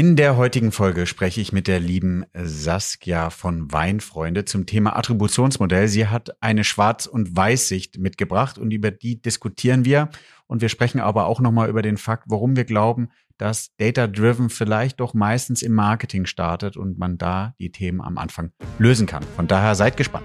In der heutigen Folge spreche ich mit der lieben Saskia von Weinfreunde zum Thema Attributionsmodell. Sie hat eine Schwarz- und Weißsicht mitgebracht und über die diskutieren wir. Und wir sprechen aber auch nochmal über den Fakt, warum wir glauben, dass Data-Driven vielleicht doch meistens im Marketing startet und man da die Themen am Anfang lösen kann. Von daher seid gespannt.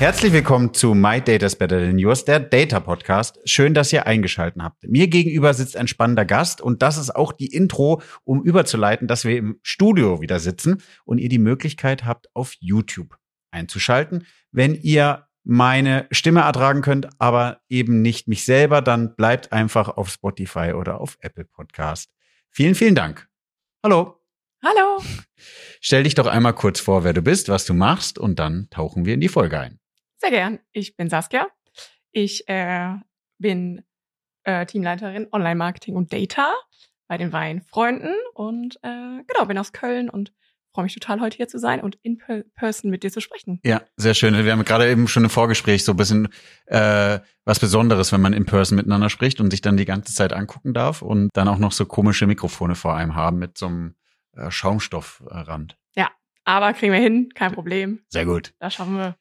Herzlich willkommen zu My Data's Better Than Yours, der Data Podcast. Schön, dass ihr eingeschaltet habt. Mir gegenüber sitzt ein spannender Gast und das ist auch die Intro, um überzuleiten, dass wir im Studio wieder sitzen und ihr die Möglichkeit habt, auf YouTube einzuschalten. Wenn ihr meine Stimme ertragen könnt, aber eben nicht mich selber, dann bleibt einfach auf Spotify oder auf Apple Podcast. Vielen, vielen Dank. Hallo. Hallo. Stell dich doch einmal kurz vor, wer du bist, was du machst und dann tauchen wir in die Folge ein. Sehr gern. Ich bin Saskia. Ich äh, bin äh, Teamleiterin Online-Marketing und Data bei den Weinfreunden und äh, genau, bin aus Köln und freue mich total, heute hier zu sein und in person mit dir zu sprechen. Ja, sehr schön. Wir haben gerade eben schon im Vorgespräch so ein bisschen äh, was Besonderes, wenn man in person miteinander spricht und sich dann die ganze Zeit angucken darf und dann auch noch so komische Mikrofone vor einem haben mit so einem äh, Schaumstoffrand. Ja, aber kriegen wir hin, kein Problem. Sehr gut. Da schaffen wir.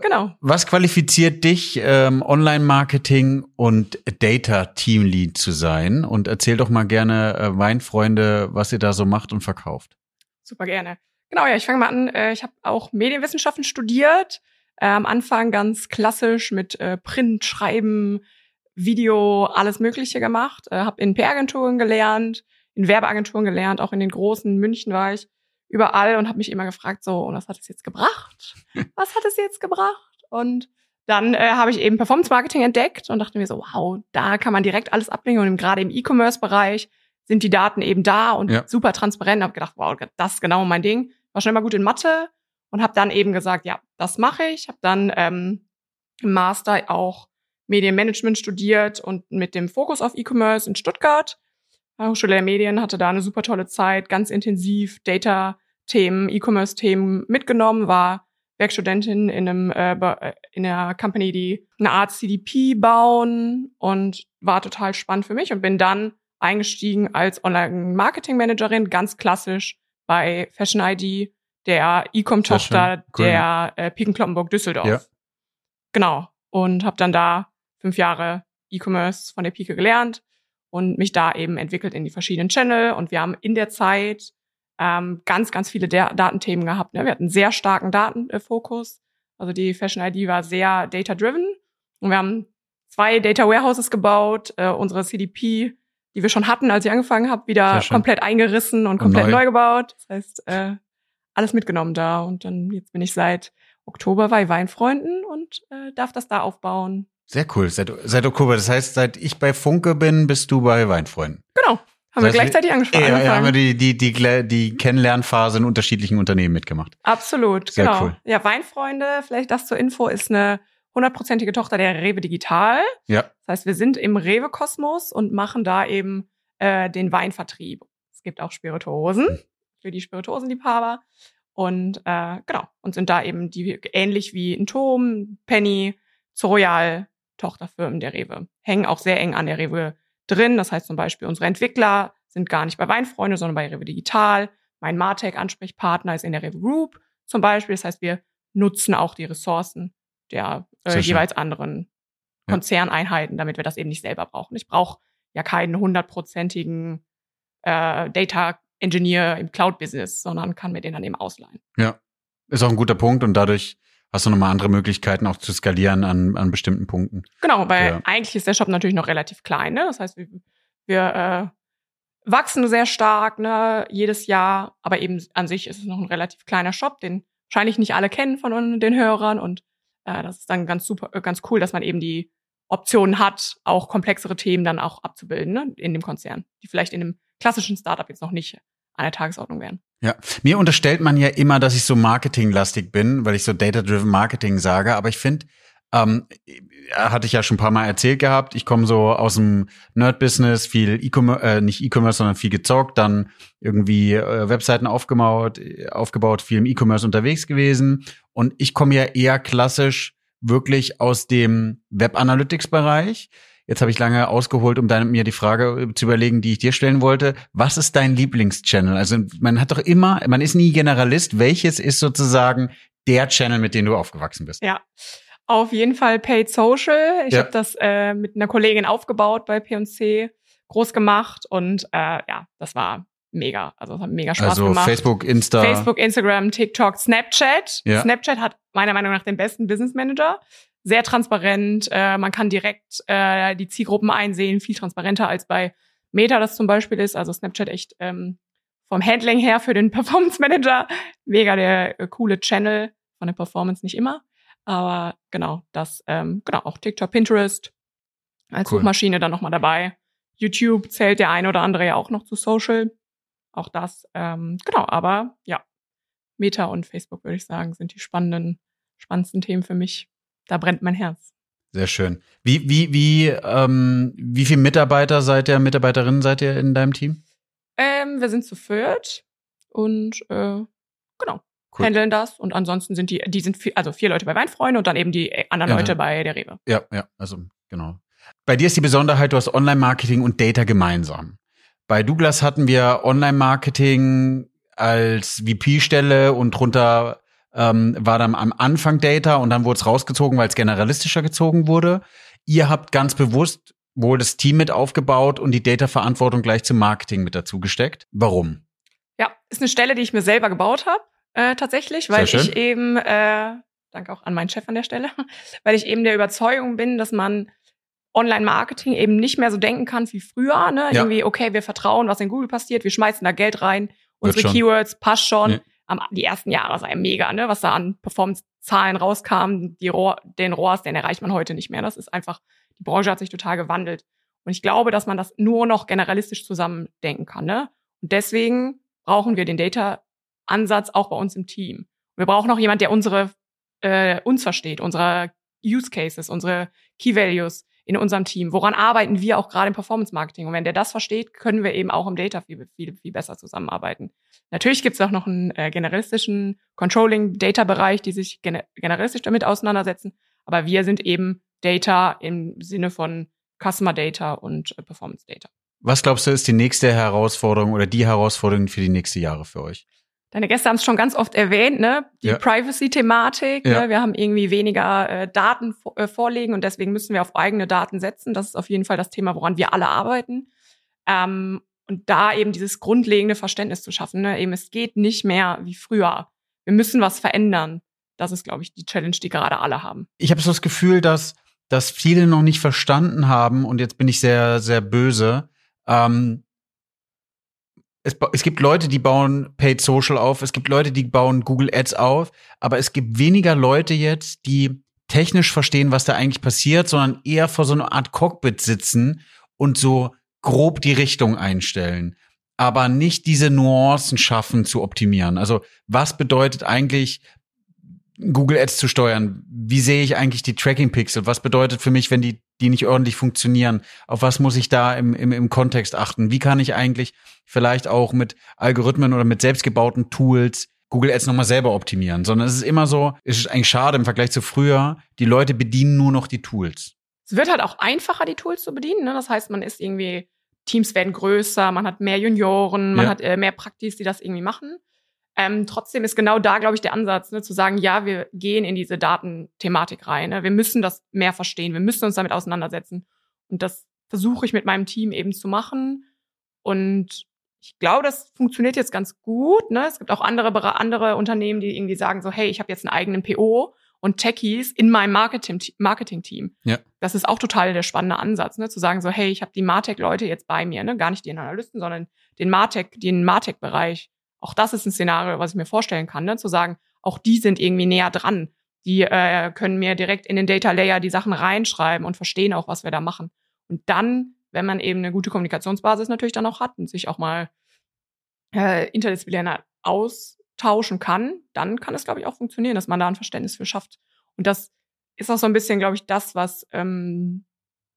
Genau. Was qualifiziert dich, ähm, Online-Marketing und Data-Team-Lead zu sein? Und erzähl doch mal gerne äh, Weinfreunde, was ihr da so macht und verkauft. Super gerne. Genau, ja, ich fange mal an. Äh, ich habe auch Medienwissenschaften studiert. Äh, am Anfang ganz klassisch mit äh, Print, Schreiben, Video, alles Mögliche gemacht. Äh, habe in PR-Agenturen gelernt, in Werbeagenturen gelernt, auch in den großen München war ich überall und habe mich immer gefragt, so, und was hat es jetzt gebracht? Was hat es jetzt gebracht? Und dann äh, habe ich eben Performance Marketing entdeckt und dachte mir so, wow, da kann man direkt alles ablegen. Und gerade im E-Commerce-Bereich sind die Daten eben da und ja. super transparent. Habe gedacht, wow, das ist genau mein Ding. War schon immer gut in Mathe und habe dann eben gesagt, ja, das mache ich. Habe dann ähm, im Master auch Medienmanagement studiert und mit dem Fokus auf E-Commerce in Stuttgart Hochschule der Medien, hatte da eine super tolle Zeit, ganz intensiv Data-Themen, E-Commerce-Themen mitgenommen, war Werkstudentin in einem äh, äh in einer Company, die eine Art CDP bauen und war total spannend für mich und bin dann eingestiegen als Online-Marketing-Managerin, ganz klassisch bei Fashion ID, der E-Com-Tochter der äh, Piken Kloppenburg Düsseldorf. Ja. Genau. Und habe dann da fünf Jahre E-Commerce von der Pike gelernt, und mich da eben entwickelt in die verschiedenen Channel. Und wir haben in der Zeit ähm, ganz, ganz viele Der Datenthemen gehabt. Ne? Wir hatten einen sehr starken Datenfokus. Also die Fashion ID war sehr data-driven. Und wir haben zwei Data Warehouses gebaut, äh, unsere CDP, die wir schon hatten, als ich angefangen habe, wieder komplett eingerissen und komplett und neu. neu. gebaut. Das heißt, äh, alles mitgenommen da. Und dann jetzt bin ich seit Oktober bei Weinfreunden und äh, darf das da aufbauen. Sehr cool, seit, seit Oktober. Das heißt, seit ich bei Funke bin, bist du bei Weinfreunden. Genau. Haben das wir gleichzeitig angesprochen. Ja, ja, haben wir die, die, die, die Kennenlernphase in unterschiedlichen Unternehmen mitgemacht. Absolut, Sehr genau. Cool. Ja, Weinfreunde, vielleicht das zur Info, ist eine hundertprozentige Tochter der Rewe Digital. Ja. Das heißt, wir sind im Rewe-Kosmos und machen da eben äh, den Weinvertrieb. Es gibt auch Spirituosen hm. für die Spirituosenliebhaber. Und äh, genau, und sind da eben die ähnlich wie ein Tom, Penny, Zoroyal, Tochterfirmen der Rewe. Hängen auch sehr eng an der Rewe drin. Das heißt zum Beispiel, unsere Entwickler sind gar nicht bei Weinfreunde, sondern bei Rewe Digital. Mein Martech-Ansprechpartner ist in der Rewe Group zum Beispiel. Das heißt, wir nutzen auch die Ressourcen der äh, jeweils anderen Konzerneinheiten, damit wir das eben nicht selber brauchen. Ich brauche ja keinen hundertprozentigen äh, Data Engineer im Cloud-Business, sondern kann mir den dann eben ausleihen. Ja, ist auch ein guter Punkt und dadurch hast du nochmal andere Möglichkeiten auch zu skalieren an, an bestimmten Punkten. Genau, weil ja. eigentlich ist der Shop natürlich noch relativ klein. Ne? Das heißt, wir, wir äh, wachsen sehr stark ne, jedes Jahr, aber eben an sich ist es noch ein relativ kleiner Shop, den wahrscheinlich nicht alle kennen von den Hörern und äh, das ist dann ganz super, äh, ganz cool, dass man eben die Optionen hat, auch komplexere Themen dann auch abzubilden ne, in dem Konzern, die vielleicht in einem klassischen Startup jetzt noch nicht an der Tagesordnung wären. Ja, mir unterstellt man ja immer, dass ich so marketinglastig bin, weil ich so data-driven Marketing sage, aber ich finde, ähm, hatte ich ja schon ein paar Mal erzählt gehabt. Ich komme so aus dem Nerd-Business, viel E-Commerce, äh, nicht E-Commerce, sondern viel gezockt, dann irgendwie äh, Webseiten aufgebaut, aufgebaut, viel im E-Commerce unterwegs gewesen. Und ich komme ja eher klassisch wirklich aus dem Web-Analytics-Bereich. Jetzt habe ich lange ausgeholt, um dann mir die Frage zu überlegen, die ich dir stellen wollte. Was ist dein Lieblingschannel? Also man hat doch immer, man ist nie Generalist. Welches ist sozusagen der Channel, mit dem du aufgewachsen bist? Ja. Auf jeden Fall Paid Social. Ich ja. habe das äh, mit einer Kollegin aufgebaut bei P&C, groß gemacht und äh, ja, das war mega. Also es hat mega Spaß also gemacht. Facebook, Insta. Facebook, Instagram, TikTok, Snapchat. Ja. Snapchat hat meiner Meinung nach den besten Business Manager. Sehr transparent. Äh, man kann direkt äh, die Zielgruppen einsehen, viel transparenter als bei Meta das zum Beispiel ist. Also Snapchat echt ähm, vom Handling her für den Performance Manager mega der äh, coole Channel. Von der Performance nicht immer. Aber genau, das, ähm, genau, auch TikTok, Pinterest als cool. Suchmaschine dann nochmal dabei. YouTube zählt der eine oder andere ja auch noch zu Social. Auch das, ähm, genau, aber ja, Meta und Facebook, würde ich sagen, sind die spannenden, spannendsten Themen für mich. Da brennt mein Herz. Sehr schön. Wie, wie, wie, ähm, wie viele Mitarbeiter seid ihr, Mitarbeiterinnen seid ihr in deinem Team? Ähm, wir sind zu viert und äh, genau, cool. handeln das. Und ansonsten sind die, die sind vier, also vier Leute bei Weinfreunde und dann eben die anderen ja, Leute bei der Rewe. Ja, ja, also genau. Bei dir ist die Besonderheit, du hast Online-Marketing und Data gemeinsam. Bei Douglas hatten wir Online-Marketing als VP-Stelle und drunter ähm, war dann am Anfang Data und dann wurde es rausgezogen, weil es generalistischer gezogen wurde. Ihr habt ganz bewusst wohl das Team mit aufgebaut und die Data-Verantwortung gleich zum Marketing mit dazu gesteckt. Warum? Ja, ist eine Stelle, die ich mir selber gebaut habe äh, tatsächlich, weil ich eben, äh, danke auch an meinen Chef an der Stelle, weil ich eben der Überzeugung bin, dass man Online-Marketing eben nicht mehr so denken kann wie früher. Ne? Ja. Irgendwie, okay, wir vertrauen, was in Google passiert, wir schmeißen da Geld rein, unsere Keywords passt schon. Ja. Am, die ersten Jahre sei mega, ne? was da an Performance-Zahlen rauskam. Die Rohr, den ROAS, den erreicht man heute nicht mehr. Das ist einfach, die Branche hat sich total gewandelt. Und ich glaube, dass man das nur noch generalistisch zusammendenken kann. Ne? Und deswegen brauchen wir den Data Ansatz auch bei uns im Team. Wir brauchen auch jemand, der unsere äh, uns versteht, unsere Use Cases, unsere Key Values in unserem Team. Woran arbeiten wir auch gerade im Performance Marketing? Und wenn der das versteht, können wir eben auch im Data viel, viel, viel besser zusammenarbeiten. Natürlich gibt es auch noch einen äh, generalistischen Controlling-Data-Bereich, die sich gener generalistisch damit auseinandersetzen. Aber wir sind eben Data im Sinne von Customer Data und äh, Performance Data. Was glaubst du, ist die nächste Herausforderung oder die Herausforderung für die nächsten Jahre für euch? Deine Gäste haben es schon ganz oft erwähnt, ne? Die ja. Privacy-Thematik. Ja. Ne? Wir haben irgendwie weniger äh, Daten äh, vorlegen und deswegen müssen wir auf eigene Daten setzen. Das ist auf jeden Fall das Thema, woran wir alle arbeiten. Ähm, und da eben dieses grundlegende Verständnis zu schaffen. Ne? Eben, es geht nicht mehr wie früher. Wir müssen was verändern. Das ist, glaube ich, die Challenge, die gerade alle haben. Ich habe so das Gefühl, dass, dass viele noch nicht verstanden haben, und jetzt bin ich sehr, sehr böse, ähm, es, es gibt Leute, die bauen Paid Social auf, es gibt Leute, die bauen Google Ads auf, aber es gibt weniger Leute jetzt, die technisch verstehen, was da eigentlich passiert, sondern eher vor so einer Art Cockpit sitzen und so grob die Richtung einstellen, aber nicht diese Nuancen schaffen zu optimieren. Also was bedeutet eigentlich Google Ads zu steuern? Wie sehe ich eigentlich die Tracking Pixel? Was bedeutet für mich, wenn die, die nicht ordentlich funktionieren? Auf was muss ich da im, im, im Kontext achten? Wie kann ich eigentlich vielleicht auch mit Algorithmen oder mit selbstgebauten Tools Google Ads nochmal selber optimieren? Sondern es ist immer so, es ist eigentlich schade im Vergleich zu früher, die Leute bedienen nur noch die Tools. Es wird halt auch einfacher, die Tools zu bedienen. Ne? Das heißt, man ist irgendwie, Teams werden größer, man hat mehr Junioren, man ja. hat äh, mehr Praktis, die das irgendwie machen. Ähm, trotzdem ist genau da, glaube ich, der Ansatz, ne, zu sagen, ja, wir gehen in diese Datenthematik rein. Ne? Wir müssen das mehr verstehen, wir müssen uns damit auseinandersetzen. Und das versuche ich mit meinem Team eben zu machen. Und ich glaube, das funktioniert jetzt ganz gut. Ne? Es gibt auch andere, andere Unternehmen, die irgendwie sagen so, hey, ich habe jetzt einen eigenen PO und Techies in meinem Marketing-Team. Marketing ja. Das ist auch total der spannende Ansatz, ne? zu sagen so, hey, ich habe die Martech-Leute jetzt bei mir, ne? gar nicht die Analysten, sondern den Martech, den Martech-Bereich auch das ist ein Szenario, was ich mir vorstellen kann, ne? zu sagen, auch die sind irgendwie näher dran. Die äh, können mir direkt in den Data Layer die Sachen reinschreiben und verstehen auch, was wir da machen. Und dann, wenn man eben eine gute Kommunikationsbasis natürlich dann auch hat und sich auch mal äh, interdisziplinär austauschen kann, dann kann es, glaube ich, auch funktionieren, dass man da ein Verständnis für schafft. Und das ist auch so ein bisschen, glaube ich, das, was ähm,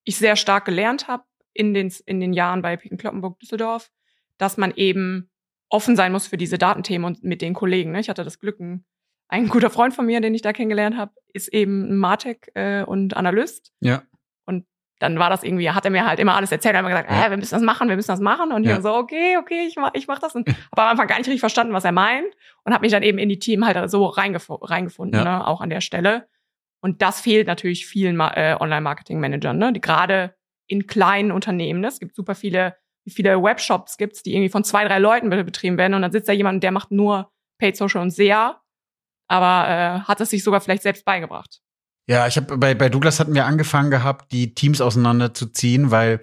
ich sehr stark gelernt habe in den, in den Jahren bei Piken Kloppenburg Düsseldorf, dass man eben offen sein muss für diese Datenthemen und mit den Kollegen. Ne? Ich hatte das Glück, ein, ein guter Freund von mir, den ich da kennengelernt habe, ist eben ein Martech äh, und Analyst. Ja. Und dann war das irgendwie, hat er mir halt immer alles erzählt, er hat immer gesagt, äh, wir müssen das machen, wir müssen das machen. Und ja. ich war so, okay, okay, ich mach, ich mach das. Und habe am Anfang gar nicht richtig verstanden, was er meint. Und habe mich dann eben in die Team halt so reingef reingefunden, ja. ne? auch an der Stelle. Und das fehlt natürlich vielen äh, Online-Marketing-Managern, ne? die gerade in kleinen Unternehmen. Ne? Es gibt super viele, wie viele Webshops gibt's, die irgendwie von zwei, drei Leuten betrieben werden. Und dann sitzt da jemand, der macht nur Paid Social und SEA, aber äh, hat es sich sogar vielleicht selbst beigebracht. Ja, ich habe bei, bei Douglas hatten wir angefangen gehabt, die Teams auseinanderzuziehen, weil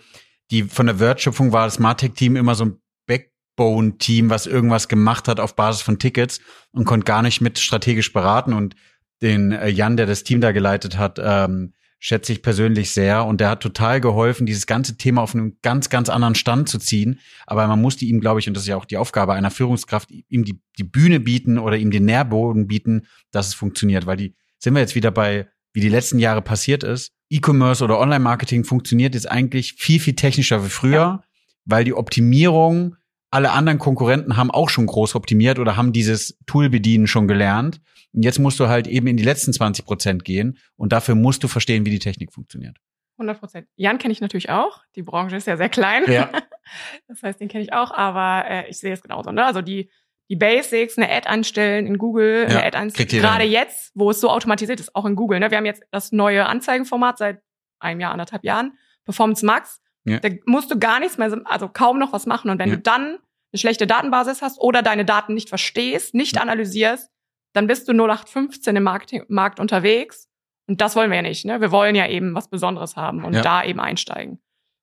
die von der Wertschöpfung war das Martech-Team immer so ein Backbone-Team, was irgendwas gemacht hat auf Basis von Tickets und konnte gar nicht mit strategisch beraten. Und den äh, Jan, der das Team da geleitet hat, ähm, schätze ich persönlich sehr. Und der hat total geholfen, dieses ganze Thema auf einen ganz, ganz anderen Stand zu ziehen. Aber man musste ihm, glaube ich, und das ist ja auch die Aufgabe einer Führungskraft, ihm die, die Bühne bieten oder ihm den Nährboden bieten, dass es funktioniert. Weil die sind wir jetzt wieder bei, wie die letzten Jahre passiert ist. E-Commerce oder Online-Marketing funktioniert jetzt eigentlich viel, viel technischer wie früher, ja. weil die Optimierung alle anderen Konkurrenten haben auch schon groß optimiert oder haben dieses Tool bedienen schon gelernt. Und jetzt musst du halt eben in die letzten 20 Prozent gehen und dafür musst du verstehen, wie die Technik funktioniert. 100 Prozent. Jan kenne ich natürlich auch. Die Branche ist ja sehr klein. Ja. Das heißt, den kenne ich auch, aber äh, ich sehe es genauso. Ne? Also die, die Basics, eine Ad anstellen in Google, ja, eine Ad anstellen, gerade jetzt, wo es so automatisiert ist, auch in Google. Ne? Wir haben jetzt das neue Anzeigenformat seit einem Jahr, anderthalb Jahren, Performance Max. Ja. Da musst du gar nichts mehr, also kaum noch was machen. Und wenn ja. du dann eine schlechte Datenbasis hast oder deine Daten nicht verstehst, nicht analysierst, dann bist du 0815 im Markt, Markt unterwegs. Und das wollen wir ja nicht. Ne? Wir wollen ja eben was Besonderes haben und ja. da eben einsteigen.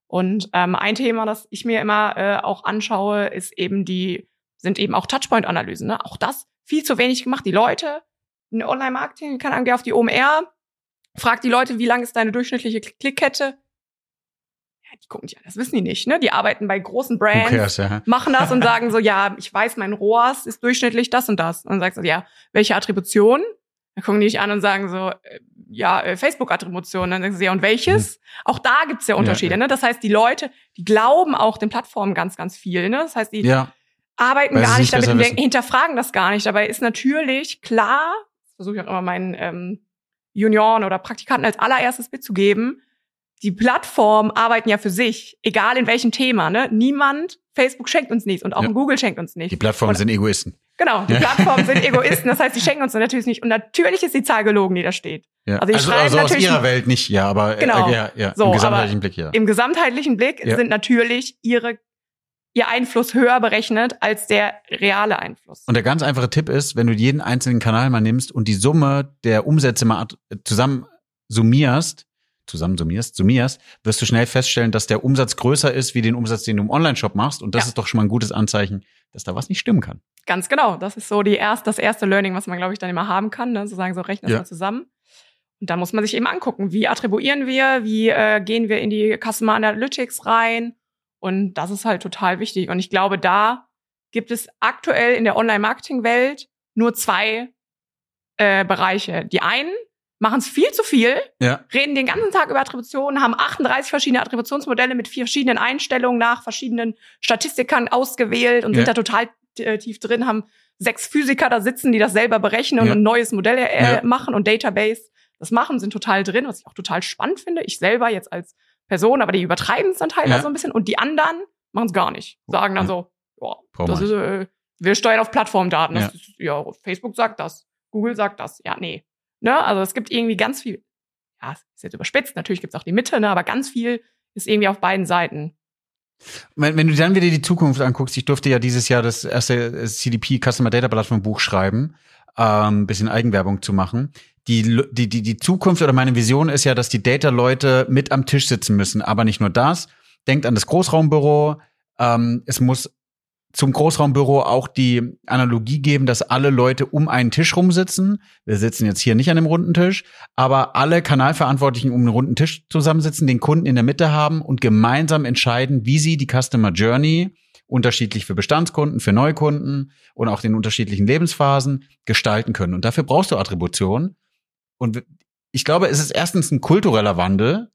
Und ähm, ein Thema, das ich mir immer äh, auch anschaue, ist eben die, sind eben auch Touchpoint-Analysen. Ne? Auch das viel zu wenig gemacht. Die Leute, in Online-Marketing, kann angehen auf die OMR, fragt die Leute, wie lang ist deine durchschnittliche Klickkette? Die gucken nicht an, das wissen die nicht, ne? Die arbeiten bei großen Brands, cares, ja. machen das und sagen so, ja, ich weiß, mein ROAS ist durchschnittlich das und das. Und dann sagst du, ja, welche Attribution? Dann gucken die dich an und sagen so, äh, ja, äh, Facebook-Attribution. Dann sagen sie, ja, und welches? Hm. Auch da gibt's ja Unterschiede, ja, ja. ne? Das heißt, die Leute, die glauben auch den Plattformen ganz, ganz viel, ne? Das heißt, die ja. arbeiten Weil gar nicht damit und denken, hinterfragen das gar nicht. Dabei ist natürlich klar, das versuche ich auch immer meinen ähm, Junioren oder Praktikanten als allererstes mitzugeben, die Plattformen arbeiten ja für sich, egal in welchem Thema. Ne? Niemand, Facebook schenkt uns nichts und auch ja. Google schenkt uns nichts. Die Plattformen und, sind Egoisten. Genau, die Plattformen sind Egoisten. Das heißt, die schenken uns natürlich nicht. Und natürlich ist die Zahl gelogen, die da steht. Ja. Also, also, also aus ihrer Welt nicht, ja, aber äh, genau. Äh, ja, ja, so, im gesamtheitlichen Blick, ja. Im gesamtheitlichen Blick ja. sind natürlich ihre ihr Einfluss höher berechnet als der reale Einfluss. Und der ganz einfache Tipp ist, wenn du jeden einzelnen Kanal mal nimmst und die Summe der Umsätze mal zusammen summierst, zusammen summierst, summierst, wirst du schnell feststellen, dass der Umsatz größer ist wie den Umsatz, den du im Online-Shop machst. Und das ja. ist doch schon mal ein gutes Anzeichen, dass da was nicht stimmen kann. Ganz genau. Das ist so die erst, das erste Learning, was man, glaube ich, dann immer haben kann. Ne? So sagen, so rechnen ja. mal zusammen. Und dann muss man sich eben angucken, wie attribuieren wir, wie äh, gehen wir in die Customer Analytics rein. Und das ist halt total wichtig. Und ich glaube, da gibt es aktuell in der Online-Marketing-Welt nur zwei äh, Bereiche. Die einen machen es viel zu viel, ja. reden den ganzen Tag über Attributionen, haben 38 verschiedene Attributionsmodelle mit vier verschiedenen Einstellungen nach verschiedenen Statistikern ausgewählt und ja. sind da total äh, tief drin, haben sechs Physiker da sitzen, die das selber berechnen ja. und ein neues Modell äh, machen und Database das machen, sind total drin, was ich auch total spannend finde. Ich selber jetzt als Person, aber die übertreiben es dann teilweise so ein bisschen und die anderen machen es gar nicht. Sagen dann so, ja, das ist, äh, wir steuern auf Plattformdaten. Das ist, ja, Facebook sagt das, Google sagt das. Ja, nee, Ne? Also es gibt irgendwie ganz viel, ja, ist jetzt überspitzt, natürlich gibt es auch die Mitte, ne? aber ganz viel ist irgendwie auf beiden Seiten. Wenn, wenn du dann wieder die Zukunft anguckst, ich durfte ja dieses Jahr das erste CDP Customer Data Plattform Buch schreiben, ähm, bisschen Eigenwerbung zu machen. Die, die, die, die Zukunft oder meine Vision ist ja, dass die Data-Leute mit am Tisch sitzen müssen. Aber nicht nur das. Denkt an das Großraumbüro. Ähm, es muss zum Großraumbüro auch die Analogie geben, dass alle Leute um einen Tisch rumsitzen. Wir sitzen jetzt hier nicht an einem runden Tisch, aber alle Kanalverantwortlichen um einen runden Tisch zusammensitzen, den Kunden in der Mitte haben und gemeinsam entscheiden, wie sie die Customer Journey unterschiedlich für Bestandskunden, für Neukunden und auch den unterschiedlichen Lebensphasen gestalten können. Und dafür brauchst du Attribution. Und ich glaube, es ist erstens ein kultureller Wandel,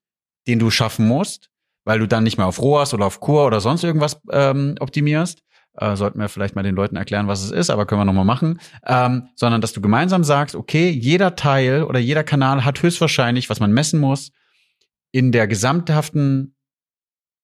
den du schaffen musst, weil du dann nicht mehr auf ROAS oder auf Kur oder sonst irgendwas ähm, optimierst. Äh, sollten wir vielleicht mal den Leuten erklären, was es ist, aber können wir nochmal machen. Ähm, sondern dass du gemeinsam sagst, okay, jeder Teil oder jeder Kanal hat höchstwahrscheinlich, was man messen muss, in der gesamthaften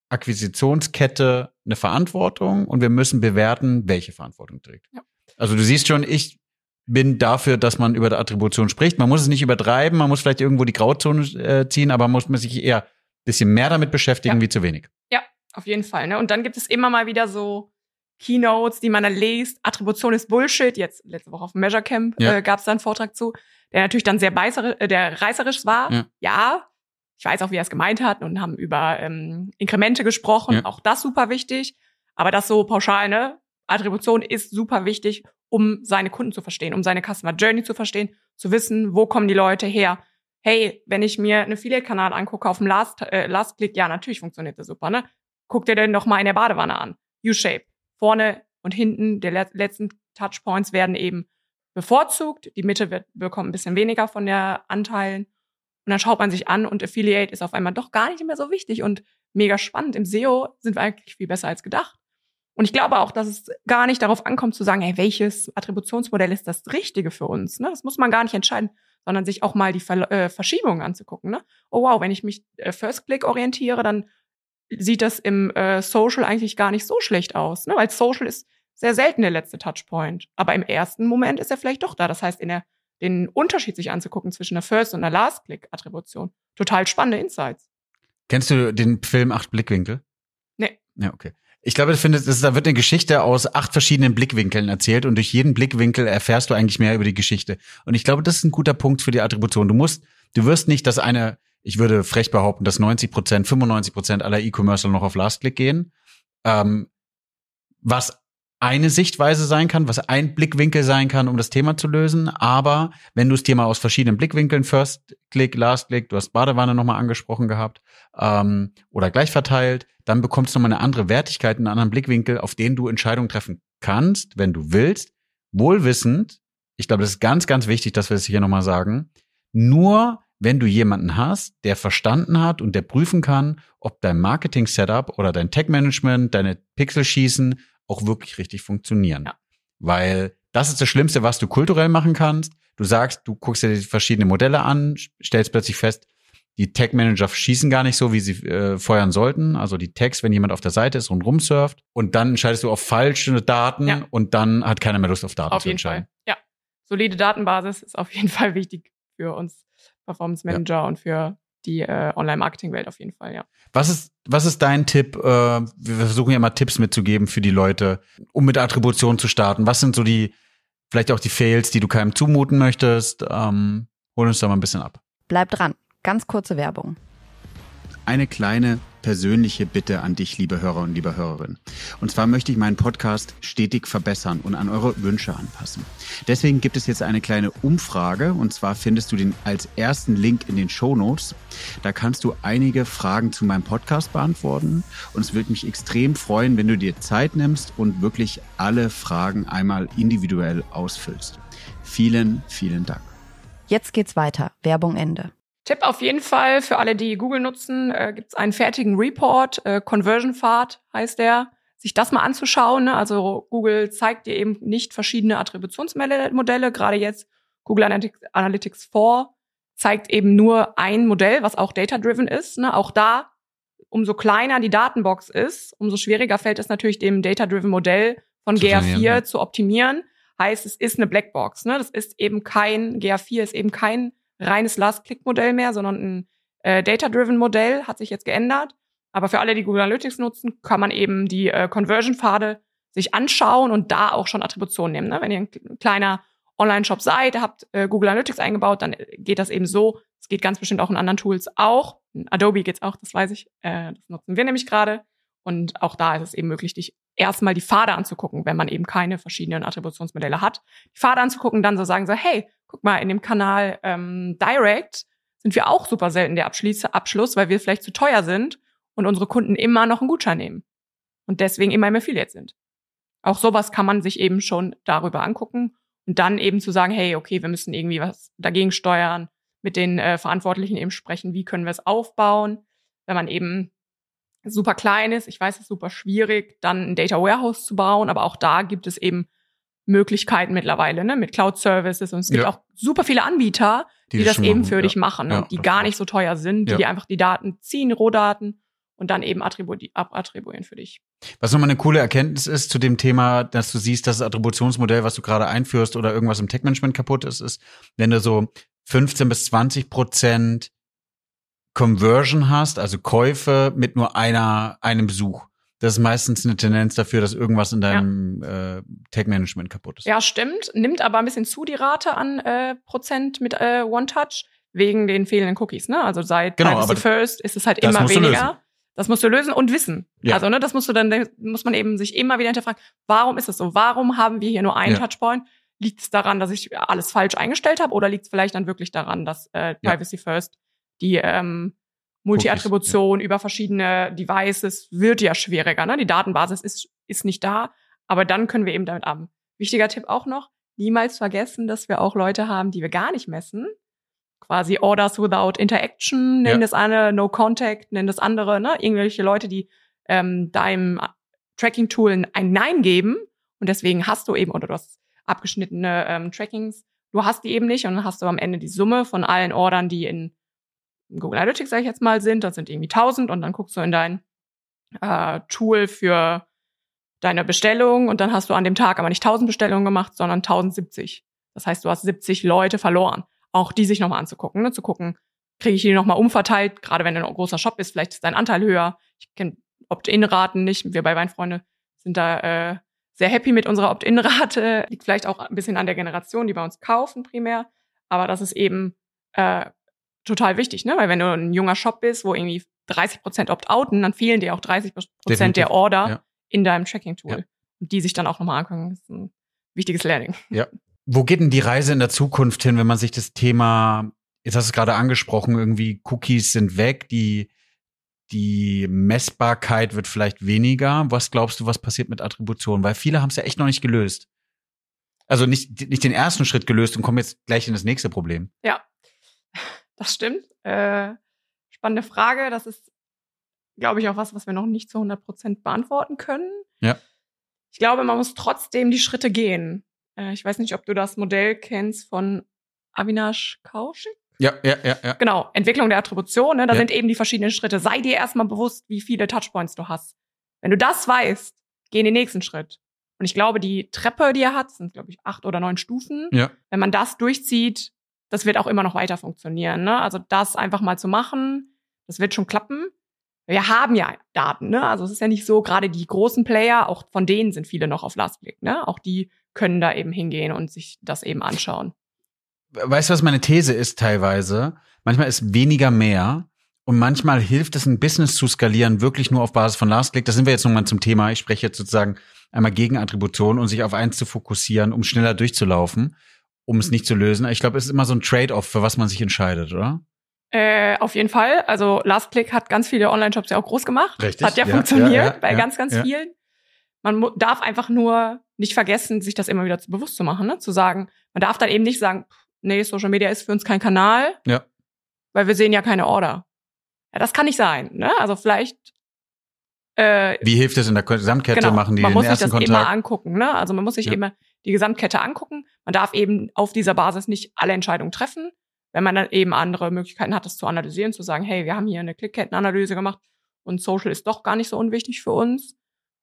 Akquisitionskette eine Verantwortung und wir müssen bewerten, welche Verantwortung trägt. Ja. Also du siehst schon, ich bin dafür, dass man über die Attribution spricht. Man muss es nicht übertreiben, man muss vielleicht irgendwo die Grauzone äh, ziehen, aber muss man sich eher bisschen mehr damit beschäftigen ja. wie zu wenig. Ja, auf jeden Fall. Ne? Und dann gibt es immer mal wieder so Keynotes, die man dann liest. Attribution ist Bullshit. Jetzt letzte Woche auf dem Measure Camp ja. äh, gab es da einen Vortrag zu, der natürlich dann sehr beißer, äh, der reißerisch war. Ja. ja. ich weiß auch, wie er es gemeint hat und haben über ähm, Inkremente gesprochen. Ja. Auch das super wichtig. Aber das so pauschal, ne? Attribution ist super wichtig, um seine Kunden zu verstehen, um seine Customer Journey zu verstehen, zu wissen, wo kommen die Leute her, hey, wenn ich mir einen Affiliate-Kanal angucke auf dem Last, äh, Last Click, ja, natürlich funktioniert das super, ne? Guck dir den doch mal in der Badewanne an. U-Shape. Vorne und hinten der le letzten Touchpoints werden eben bevorzugt. Die Mitte wird, bekommt ein bisschen weniger von der Anteilen. Und dann schaut man sich an und Affiliate ist auf einmal doch gar nicht mehr so wichtig und mega spannend. Im SEO sind wir eigentlich viel besser als gedacht. Und ich glaube auch, dass es gar nicht darauf ankommt zu sagen, hey, welches Attributionsmodell ist das Richtige für uns? Ne? Das muss man gar nicht entscheiden, sondern sich auch mal die Ver äh, Verschiebungen anzugucken. Ne? Oh wow, wenn ich mich äh, First Click orientiere, dann sieht das im äh, Social eigentlich gar nicht so schlecht aus, ne? weil Social ist sehr selten der letzte Touchpoint. Aber im ersten Moment ist er vielleicht doch da. Das heißt, in der, den Unterschied sich anzugucken zwischen der First und der Last Click Attribution. Total spannende Insights. Kennst du den Film Acht Blickwinkel? Nee. Ja, okay. Ich glaube, ich finde, da wird eine Geschichte aus acht verschiedenen Blickwinkeln erzählt und durch jeden Blickwinkel erfährst du eigentlich mehr über die Geschichte. Und ich glaube, das ist ein guter Punkt für die Attribution. Du musst, du wirst nicht, dass eine, ich würde frech behaupten, dass 90 Prozent, 95 Prozent aller E-Commercer noch auf Last Click gehen. Ähm, was eine Sichtweise sein kann, was ein Blickwinkel sein kann, um das Thema zu lösen. Aber wenn du das Thema aus verschiedenen Blickwinkeln, First Click, Last Click, du hast Badewanne nochmal angesprochen gehabt, ähm, oder gleich verteilt, dann bekommst du nochmal eine andere Wertigkeit, einen anderen Blickwinkel, auf den du Entscheidungen treffen kannst, wenn du willst. Wohlwissend, ich glaube, das ist ganz, ganz wichtig, dass wir das hier nochmal sagen, nur wenn du jemanden hast, der verstanden hat und der prüfen kann, ob dein Marketing-Setup oder dein Tech-Management, deine Pixel schießen auch wirklich richtig funktionieren. Ja. Weil das ist das Schlimmste, was du kulturell machen kannst. Du sagst, du guckst dir die verschiedenen Modelle an, stellst plötzlich fest, die Tag-Manager schießen gar nicht so, wie sie äh, feuern sollten. Also die Tags, wenn jemand auf der Seite ist und rumsurft. Und dann entscheidest du auf falsche Daten ja. und dann hat keiner mehr Lust auf Daten auf zu entscheiden. Fall. Ja, solide Datenbasis ist auf jeden Fall wichtig für uns Performance Manager ja. und für die äh, Online-Marketing-Welt auf jeden Fall, ja. Was ist, was ist dein Tipp? Äh, wir versuchen ja mal Tipps mitzugeben für die Leute, um mit Attribution zu starten. Was sind so die, vielleicht auch die Fails, die du keinem zumuten möchtest? Ähm, hol uns da mal ein bisschen ab. Bleib dran. Ganz kurze Werbung. Eine kleine persönliche Bitte an dich, liebe Hörer und liebe Hörerin. Und zwar möchte ich meinen Podcast stetig verbessern und an eure Wünsche anpassen. Deswegen gibt es jetzt eine kleine Umfrage und zwar findest du den als ersten Link in den Show Notes. Da kannst du einige Fragen zu meinem Podcast beantworten und es würde mich extrem freuen, wenn du dir Zeit nimmst und wirklich alle Fragen einmal individuell ausfüllst. Vielen, vielen Dank. Jetzt geht's weiter. Werbung Ende. Tipp auf jeden Fall für alle, die Google nutzen, äh, gibt es einen fertigen Report, äh, Conversion Pfad heißt der, sich das mal anzuschauen. Ne? Also Google zeigt dir eben nicht verschiedene Attributionsmodelle, gerade jetzt Google Analytics, Analytics 4 zeigt eben nur ein Modell, was auch data-driven ist. Ne? Auch da, umso kleiner die Datenbox ist, umso schwieriger fällt es natürlich dem data-driven Modell von zu GA4 ja. zu optimieren. Heißt, es ist eine Blackbox. Ne? Das ist eben kein, GA4 ist eben kein reines Last-Click-Modell mehr, sondern ein äh, Data-Driven-Modell, hat sich jetzt geändert. Aber für alle, die Google Analytics nutzen, kann man eben die äh, Conversion-Pfade sich anschauen und da auch schon Attributionen nehmen. Ne? Wenn ihr ein kleiner Online-Shop seid, habt äh, Google Analytics eingebaut, dann geht das eben so. Es geht ganz bestimmt auch in anderen Tools auch. In Adobe geht's auch, das weiß ich. Äh, das nutzen wir nämlich gerade. Und auch da ist es eben möglich, dich erstmal die Pfade anzugucken, wenn man eben keine verschiedenen Attributionsmodelle hat. Die Pfade anzugucken, dann so sagen so, hey, guck mal, in dem Kanal ähm, Direct sind wir auch super selten der Abschluss, Abschluss, weil wir vielleicht zu teuer sind und unsere Kunden immer noch einen Gutschein nehmen und deswegen immer im Affiliate sind. Auch sowas kann man sich eben schon darüber angucken und dann eben zu sagen, hey, okay, wir müssen irgendwie was dagegen steuern, mit den äh, Verantwortlichen eben sprechen, wie können wir es aufbauen, wenn man eben super klein ist. Ich weiß, es ist super schwierig, dann ein Data Warehouse zu bauen, aber auch da gibt es eben Möglichkeiten mittlerweile, ne, mit Cloud Services und es gibt Ja. auch super viele Anbieter, die, Die das eben machen, für ja. dich machen Ja, und die gar nicht so teuer sind, die Ja. dir einfach die Daten ziehen, Rohdaten und dann eben attribu- abattribuieren für dich. Was nochmal eine coole Erkenntnis ist zu dem Thema, dass du siehst, dass das Attributionsmodell, was du gerade einführst oder irgendwas im Tech-Management kaputt ist, ist, wenn du so 15 bis 20 Prozent Conversion hast, also Käufe mit nur einer, einem Besuch. Das ist meistens eine Tendenz dafür, dass irgendwas in deinem äh, Tech-Management kaputt ist. Ja, stimmt. Nimmt aber ein bisschen zu die Rate an äh, Prozent mit äh, One-Touch wegen den fehlenden Cookies. Ne? Also seit Genau, Privacy First ist es halt das immer weniger. Das musst du lösen und wissen. Ja. Also ne, das musst du dann muss man eben sich immer wieder hinterfragen. Warum ist es so? Warum haben wir hier nur einen Ja. Touchpoint? Liegt es daran, dass ich alles falsch eingestellt habe, oder liegt es vielleicht dann wirklich daran, dass äh, Ja. Privacy First die ähm, Multi-Attribution über verschiedene Devices wird ja schwieriger. Ne? Die Datenbasis ist, ist nicht da, aber dann können wir eben damit arbeiten. Wichtiger Tipp auch noch, niemals vergessen, dass wir auch Leute haben, die wir gar nicht messen. Quasi Orders without Interaction, nennen Ja. das eine, No Contact, nennen das andere, ne? Irgendwelche Leute, die ähm, deinem Tracking-Tool ein Nein geben und deswegen hast du eben, oder du hast abgeschnittene ähm, Trackings, du hast die eben nicht und dann hast du am Ende die Summe von allen Ordern, die in Google Analytics, sag ich jetzt mal, sind, das sind irgendwie 1000 und dann guckst du in dein äh, Tool für deine Bestellung und dann hast du an dem Tag aber nicht 1000 Bestellungen gemacht, sondern 1070. Das heißt, du hast 70 Leute verloren. Auch die sich nochmal anzugucken, ne? zu gucken, kriege ich die nochmal umverteilt, gerade wenn du ein großer Shop bist, vielleicht ist dein Anteil höher. Ich kenne Opt-in-Raten nicht. Wir bei Weinfreunde sind da äh, sehr happy mit unserer Opt-in-Rate. Liegt vielleicht auch ein bisschen an der Generation, die bei uns kaufen primär. Aber das ist eben äh, total wichtig, ne? Weil wenn du ein junger Shop bist, wo irgendwie 30 Prozent opt-outen, dann fehlen dir auch 30 Prozent der Order ja. in deinem Tracking-Tool. Ja. Und die sich dann auch nochmal angucken. Das ist ein wichtiges Learning. Wo geht denn die Reise in der Zukunft hin, wenn man sich das Thema, jetzt hast du es gerade angesprochen, irgendwie Cookies sind weg, die, die Messbarkeit wird vielleicht weniger. Was glaubst du, was passiert mit Attribution? Weil viele haben es ja echt noch nicht gelöst. Also nicht, nicht den ersten Schritt gelöst und kommen jetzt gleich in das nächste Problem. Ja, das stimmt. Äh, spannende Frage. Das ist, glaube ich, auch was, was wir noch nicht zu 100 Prozent beantworten können. Ja. Ich glaube, man muss trotzdem die Schritte gehen. Äh, ich weiß nicht, ob du das Modell kennst von Avinash Kaushik. Ja, ja, ja, ja. Genau, Entwicklung der Attribution. Ne? Da Ja. sind eben die verschiedenen Schritte. Sei dir erstmal bewusst, wie viele Touchpoints du hast. Wenn du das weißt, geh in den nächsten Schritt. Und ich glaube, die Treppe, die er hat, sind, glaube ich, acht oder neun Stufen. Ja. Wenn man das durchzieht, das wird auch immer noch weiter funktionieren. Ne? Also das einfach mal zu machen, das wird schon klappen. Wir haben ja Daten, ne? Also es ist ja nicht so, gerade die großen Player, auch von denen sind viele noch auf Last Click, ne? Auch die können da eben hingehen und sich das eben anschauen. Weißt du, was meine These ist teilweise? Manchmal ist weniger mehr und manchmal hilft es, ein Business zu skalieren, wirklich nur auf Basis von Last Click. Da sind wir jetzt nochmal zum Thema. Ich spreche jetzt sozusagen einmal gegen Attribution und sich auf eins zu fokussieren, um schneller durchzulaufen, um es nicht zu lösen. Ich glaube, es ist immer so ein Trade-off, für was man sich entscheidet, oder? Äh, auf jeden Fall. Also Last Click hat ganz viele Online-Shops ja auch groß gemacht. Richtig, Hat ja, ja, funktioniert ja, ja, bei ganz, ganz vielen. Man darf einfach nur nicht vergessen, sich das immer wieder zu bewusst zu machen, ne? Zu sagen, man darf dann eben nicht sagen, nee, Social Media ist für uns kein Kanal, Ja. weil wir sehen ja keine Order. Ja, das kann nicht sein, ne? Also vielleicht äh, Wie hilft es in der Gesamtkette? genau, Machen die man den muss sich ersten das immer Kontakt? angucken, ne? Also man muss sich immer die Gesamtkette angucken. Man darf eben auf dieser Basis nicht alle Entscheidungen treffen. Wenn man dann eben andere Möglichkeiten hat, das zu analysieren, zu sagen, hey, wir haben hier eine Klickkettenanalyse gemacht und Social ist doch gar nicht so unwichtig für uns.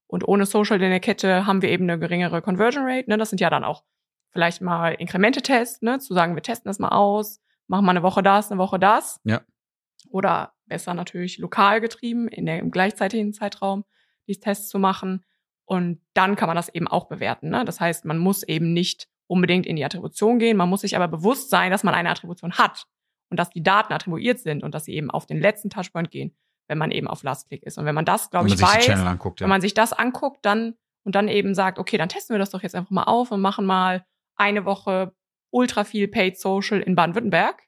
Und ohne Social in der Kette haben wir eben eine geringere Conversion Rate. Ne? Das sind ja dann auch vielleicht mal Inkremente-Tests, ne? zu sagen, wir testen das mal aus, machen mal eine Woche das, eine Woche das. Ja. Oder besser natürlich lokal getrieben, in der, im gleichzeitigen Zeitraum, die Tests zu machen. Und dann kann man das eben auch bewerten. Ne? Das heißt, man muss eben nicht unbedingt in die Attribution gehen. Man muss sich aber bewusst sein, dass man eine Attribution hat und dass die Daten attribuiert sind und dass sie eben auf den letzten Touchpoint gehen, wenn man eben auf Last Click ist. Und wenn man das, glaube ich, weiß, anguckt, ja. wenn man sich das anguckt, dann und dann eben sagt, okay, dann testen wir das doch jetzt einfach mal auf und machen mal eine Woche ultra viel Paid Social in Baden-Württemberg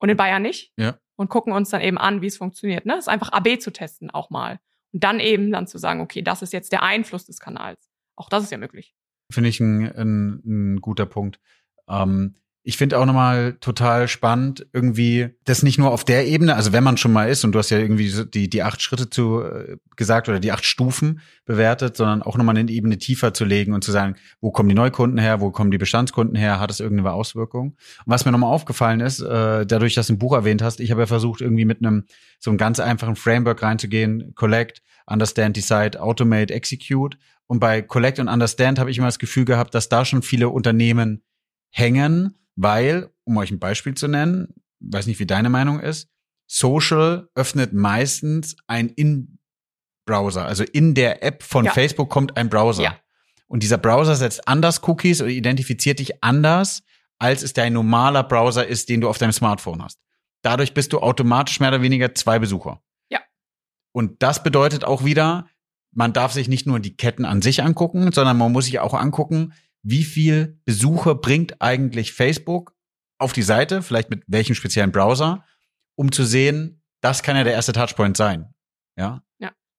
und in Bayern nicht. Ja. Und gucken uns dann eben an, wie es funktioniert. Ne? Das ist einfach AB zu testen auch mal. Und dann eben dann zu sagen, okay, das ist jetzt der Einfluss des Kanals. Auch das ist ja möglich. Finde ich ein, ein, ein guter Punkt. Ähm, ich finde auch nochmal total spannend, irgendwie das nicht nur auf der Ebene, also wenn man schon mal ist, und du hast ja irgendwie die, die acht Schritte zu äh, gesagt oder die acht Stufen bewertet, sondern auch nochmal eine Ebene tiefer zu legen und zu sagen, wo kommen die Neukunden her, wo kommen die Bestandskunden her, hat es irgendeine Auswirkung? Und was mir nochmal aufgefallen ist, äh, dadurch, dass du ein Buch erwähnt hast, ich habe ja versucht, irgendwie mit einem so einem ganz einfachen Framework reinzugehen, Collect, Understand, Decide, Automate, Execute. Und bei Collect und Understand habe ich immer das Gefühl gehabt, dass da schon viele Unternehmen hängen, weil, um euch ein Beispiel zu nennen, weiß nicht, wie deine Meinung ist, Social öffnet meistens ein In-Browser. Also in der App von Ja. Facebook kommt ein Browser. Ja. Und dieser Browser setzt anders Cookies oder identifiziert dich anders, als es dein normaler Browser ist, den du auf deinem Smartphone hast. Dadurch bist du automatisch mehr oder weniger zwei Besucher. Ja. Und das bedeutet auch wieder, man darf sich nicht nur die Ketten an sich angucken, sondern man muss sich auch angucken, wie viel Besucher bringt eigentlich Facebook auf die Seite, vielleicht mit welchem speziellen Browser, um zu sehen, das kann ja der erste Touchpoint sein. Ja.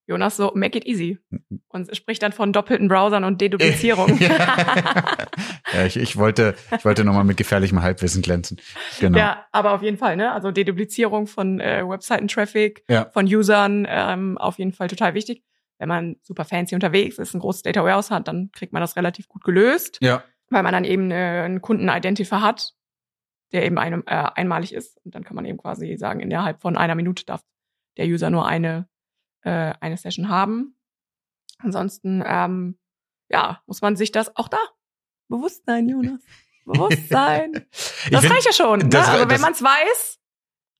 Jonas so, make it easy. Und spricht dann von doppelten Browsern und Deduplizierung. ja, ich, ich wollte, ich wollte nochmal mit gefährlichem Halbwissen glänzen. Genau. Ja, aber auf jeden Fall, ne? Also Deduplizierung von äh, Webseiten-Traffic, Ja. von Usern, ähm, auf jeden Fall total wichtig. Wenn man super fancy unterwegs ist, ein großes Data Warehouse hat, dann kriegt man das relativ gut gelöst, ja. weil man dann eben äh, einen Kunden-Identifier hat, der eben einem, äh, einmalig ist. Und dann kann man eben quasi sagen, innerhalb von einer Minute darf der User nur eine, äh, eine Session haben. Ansonsten, ähm, ja, muss man sich das auch da bewusst sein, Jonas. Bewusst sein. Das reicht ja schon. Ne? das- Also das- wenn man es weiß,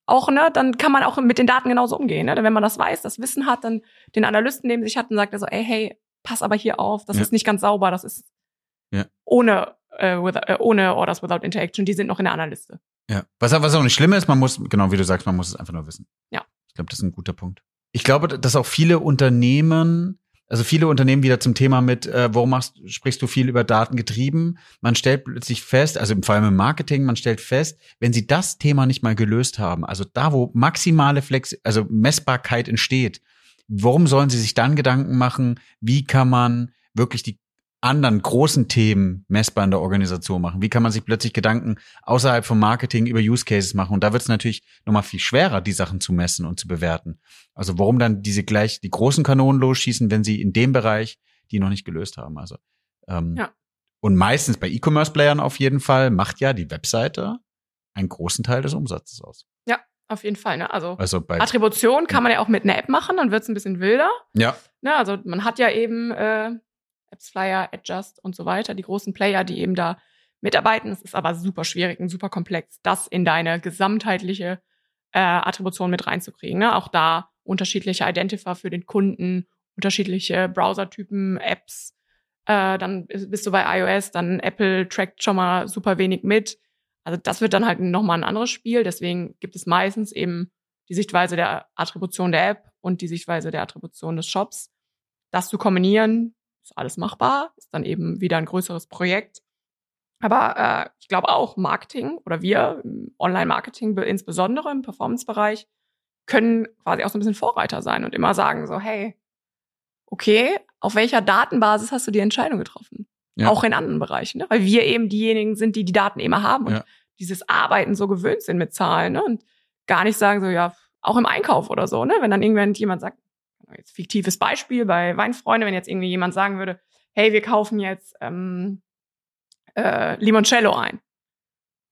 auch, ne, dann kann man auch mit den Daten genauso umgehen. Ne? Denn wenn man das weiß, das Wissen hat, dann den Analysten neben sich hat und sagt er so, ey, hey, pass aber hier auf, das Ja. ist nicht ganz sauber, das ist Ja. ohne, äh, with, äh, ohne Orders without Interaction, die sind noch in der Analyste. Ja. Was, was auch nicht schlimm ist, man muss, genau wie du sagst, man muss es einfach nur wissen. Ja. Ich glaube, das ist ein guter Punkt. Ich glaube, dass auch viele Unternehmen, also viele Unternehmen wieder zum Thema mit, äh, warum machst, sprichst du viel über Daten getrieben? Man stellt plötzlich fest, also vor allem im Marketing, man stellt fest, wenn sie das Thema nicht mal gelöst haben, also da, wo maximale Flex, also Messbarkeit entsteht, warum sollen sie sich dann Gedanken machen, wie kann man wirklich die anderen großen Themen messbar in der Organisation machen? Wie kann man sich plötzlich Gedanken außerhalb vom Marketing über Use Cases machen? Und da wird es natürlich nochmal viel schwerer, die Sachen zu messen und zu bewerten. Also warum dann diese gleich die großen Kanonen losschießen, wenn sie in dem Bereich die noch nicht gelöst haben? Also ähm, Ja. und meistens bei E-Commerce-Playern auf jeden Fall macht ja die Webseite einen großen Teil des Umsatzes aus. Auf jeden Fall. Ne? Also Also bei Attribution kann man ja auch mit einer App machen, dann wird's ein bisschen wilder. ja Ne? Also man hat ja eben äh, AppsFlyer, Adjust und so weiter, die großen Player, die eben da mitarbeiten. Es ist aber super schwierig und super komplex, das in deine gesamtheitliche äh, Attribution mit reinzukriegen. Ne? Auch da unterschiedliche Identifier für den Kunden, unterschiedliche Browsertypen, Apps. Äh, dann bist du bei iOS, dann Apple trackt schon mal super wenig mit. Also das wird dann halt nochmal ein anderes Spiel. Deswegen gibt es meistens eben die Sichtweise der Attribution der App und die Sichtweise der Attribution des Shops. Das zu kombinieren, ist alles machbar, ist dann eben wieder ein größeres Projekt. Aber äh, ich glaube auch Marketing oder wir Online-Marketing be- insbesondere im Performance-Bereich können quasi auch so ein bisschen Vorreiter sein und immer sagen so, hey, okay, auf welcher Datenbasis hast du die Entscheidung getroffen? Ja. Auch in anderen Bereichen, ne? weil wir eben diejenigen sind, die die Daten immer haben und Ja. dieses Arbeiten so gewöhnt sind mit Zahlen ne? und gar nicht sagen so, ja, auch im Einkauf oder so, ne? wenn dann irgendwann jemand sagt, jetzt fiktives Beispiel bei Weinfreunde, wenn jetzt irgendwie jemand sagen würde, hey, wir kaufen jetzt ähm, äh, Limoncello ein,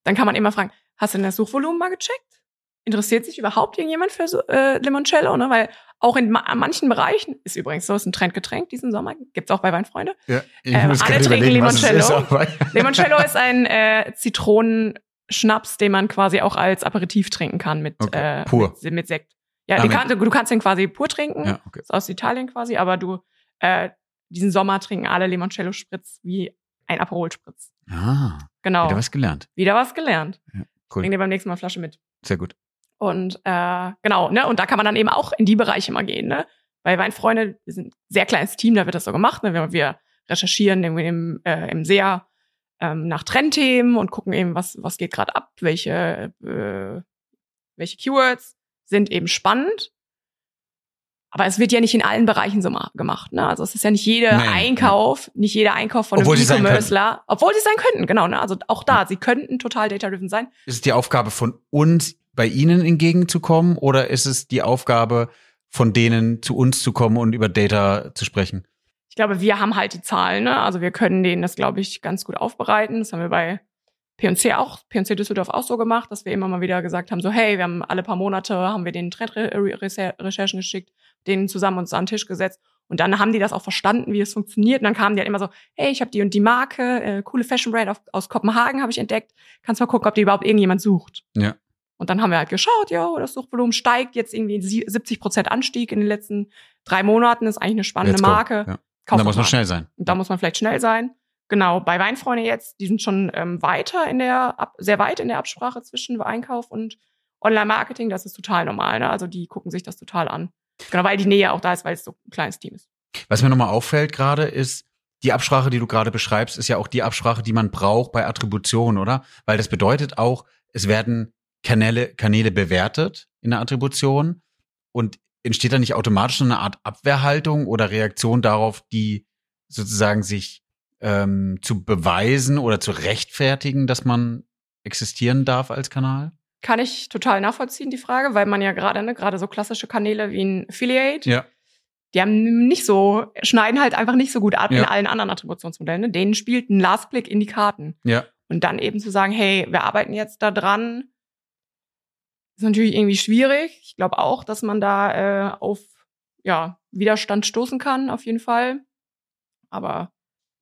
dann kann man immer fragen, hast du denn das Suchvolumen mal gecheckt? Interessiert sich überhaupt irgendjemand für äh, Limoncello? Ne? Weil auch in ma manchen Bereichen, ist übrigens so, ist ein Trendgetränk diesen Sommer, gibt's auch bei Weinfreunde. ja ich Ähm, alle trinken Limoncello. ist, Limoncello ist ein äh, Zitronenschnaps, den man quasi auch als Aperitif trinken kann mit, Okay, äh, mit, mit Sekt. Ja, Ah, kann, du kannst den quasi pur trinken, ja, okay. ist aus Italien quasi, aber du äh, diesen Sommer trinken alle Limoncello Spritz wie ein Aperol Spritz. Ah, Genau. wieder was gelernt. Wieder was gelernt. Cool. Bring dir beim nächsten Mal Flasche mit. Sehr gut. Und äh, genau, ne, und da kann man dann eben auch in die Bereiche mal gehen, ne? Bei Weinfreunde, wir sind ein sehr kleines Team, da wird das so gemacht. Ne? Wir, wir recherchieren irgendwie im, äh, im SEA ähm, nach Trendthemen und gucken eben, was, was geht gerade ab, welche, äh, welche Keywords sind eben spannend. Aber es wird ja nicht in allen Bereichen so gemacht. Ne? Also es ist ja nicht jeder Nee, Einkauf, nicht jeder Einkauf von Obwohl einem E-Commercer, obwohl sie sein könnten, genau. Ne? Also auch da, sie könnten total data-driven sein. Ist es die Aufgabe von uns, bei Ihnen entgegenzukommen oder ist es die Aufgabe von denen, zu uns zu kommen und über Data zu sprechen? Ich glaube, wir haben halt die Zahlen, ne? Also wir können denen das, glaube ich, ganz gut aufbereiten. Das haben wir bei P&C auch, P&C Düsseldorf auch so gemacht, dass wir immer mal wieder gesagt haben, so hey, wir haben alle paar Monate, haben wir den Trendrecherchen geschickt, denen zusammen uns an den Tisch gesetzt und dann haben die das auch verstanden, wie es funktioniert. Und dann kamen die halt immer so, hey, ich habe die und die Marke, äh, coole Fashion Brand auf, aus Kopenhagen habe ich entdeckt. Kannst mal gucken, ob die überhaupt irgendjemand sucht. Ja. Und dann haben wir halt geschaut, ja, das Suchvolumen steigt jetzt irgendwie 70 Prozent Anstieg in den letzten drei Monaten, ist eigentlich eine spannende Let's go. Marke. Ja. Da muss man mal. schnell sein. Da muss man vielleicht schnell sein. Genau, bei Weinfreunde jetzt, die sind schon ähm, weiter in der, Ab sehr weit in der Absprache zwischen Einkauf und Online-Marketing. Das ist total normal. Ne? Also die gucken sich das total an. Genau, weil die Nähe auch da ist, weil es so ein kleines Team ist. Was mir nochmal auffällt gerade ist, die Absprache, die du gerade beschreibst, ist ja auch die Absprache, die man braucht bei Attribution, oder? Weil das bedeutet auch, es werden Kanäle, Kanäle bewertet in der Attribution und entsteht da nicht automatisch so eine Art Abwehrhaltung oder Reaktion darauf, die sozusagen sich ähm, zu beweisen oder zu rechtfertigen, dass man existieren darf als Kanal? Kann ich total nachvollziehen, die Frage, weil man ja gerade, ne, gerade so klassische Kanäle wie ein Affiliate, Ja. die haben nicht so, schneiden halt einfach nicht so gut ab Ja. in allen anderen Attributionsmodellen. Ne? Denen spielt ein Last-Click in die Karten. Ja. Und dann eben zu sagen, hey, wir arbeiten jetzt da dran, ist natürlich irgendwie schwierig. Ich glaube auch, dass man da äh, auf ja, Widerstand stoßen kann, auf jeden Fall. Aber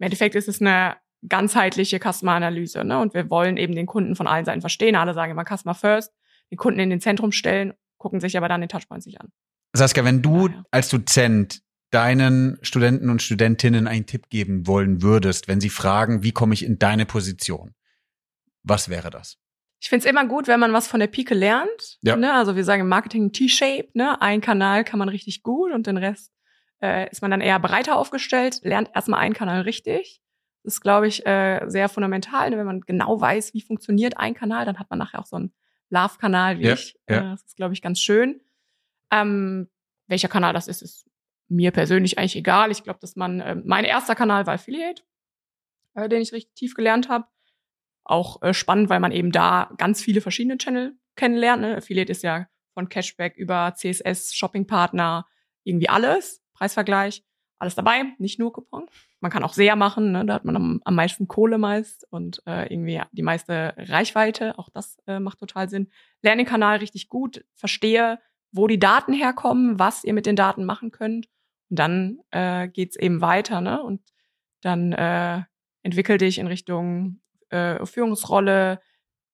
im Endeffekt ist es eine ganzheitliche Customer-Analyse. Ne? Und wir wollen eben den Kunden von allen Seiten verstehen. Alle sagen immer Customer First, den Kunden in den Zentrum stellen, gucken sich aber dann den Touchpoint sich an. Saskia, wenn du Ja, ja. als Dozent deinen Studenten und Studentinnen einen Tipp geben wollen würdest, wenn sie fragen, wie komme ich in deine Position, was wäre das? Ich find's immer gut, wenn man was von der Pike lernt. Ja. Ne? Also wir sagen im Marketing T-Shape, ne? Ein Kanal kann man richtig gut und den Rest äh, ist man dann eher breiter aufgestellt, lernt erstmal einen Kanal richtig. Das ist, glaube ich, äh, sehr fundamental. Ne? Wenn man genau weiß, wie funktioniert ein Kanal, dann hat man nachher auch so einen Love-Kanal wie Ja, ich. ja. Äh, das ist, glaube ich, ganz schön. Ähm, welcher Kanal das ist, ist mir persönlich eigentlich egal. Ich glaube, dass man, äh, mein erster Kanal war Affiliate, äh, den ich richtig tief gelernt habe. Auch äh, spannend, weil man eben da ganz viele verschiedene Channel kennenlernt. Ne? Affiliate ist ja von Cashback über CSS, Shoppingpartner, irgendwie alles, Preisvergleich, alles dabei, nicht nur Coupon. Man kann auch sehr machen, ne? da hat man am, am meisten Kohle meist und äh, irgendwie die meiste Reichweite. Auch das äh, macht total Sinn. Lerne den Kanal richtig gut, verstehe, wo die Daten herkommen, was ihr mit den Daten machen könnt. Und dann äh, geht's eben weiter, ne? Und dann äh, entwickel dich in Richtung äh, Führungsrolle,